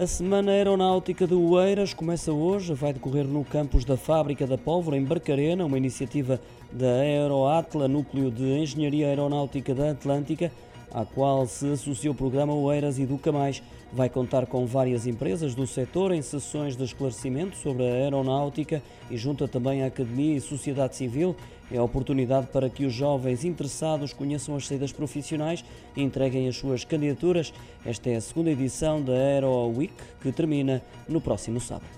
A Semana Aeronáutica de Oeiras começa hoje, vai decorrer no campus da Fábrica da Pólvora, em Barcarena, uma iniciativa da Aeroatla, Núcleo de Engenharia Aeronáutica da Atlântica, à qual se associa o programa Oeiras Educa Mais. Vai contar com várias empresas do setor em sessões de esclarecimento sobre a aeronáutica e junta também a Academia e Sociedade Civil. É a oportunidade para que os jovens interessados conheçam as saídas profissionais e entreguem as suas candidaturas. Esta é a segunda edição da Aero Week, que termina no próximo sábado.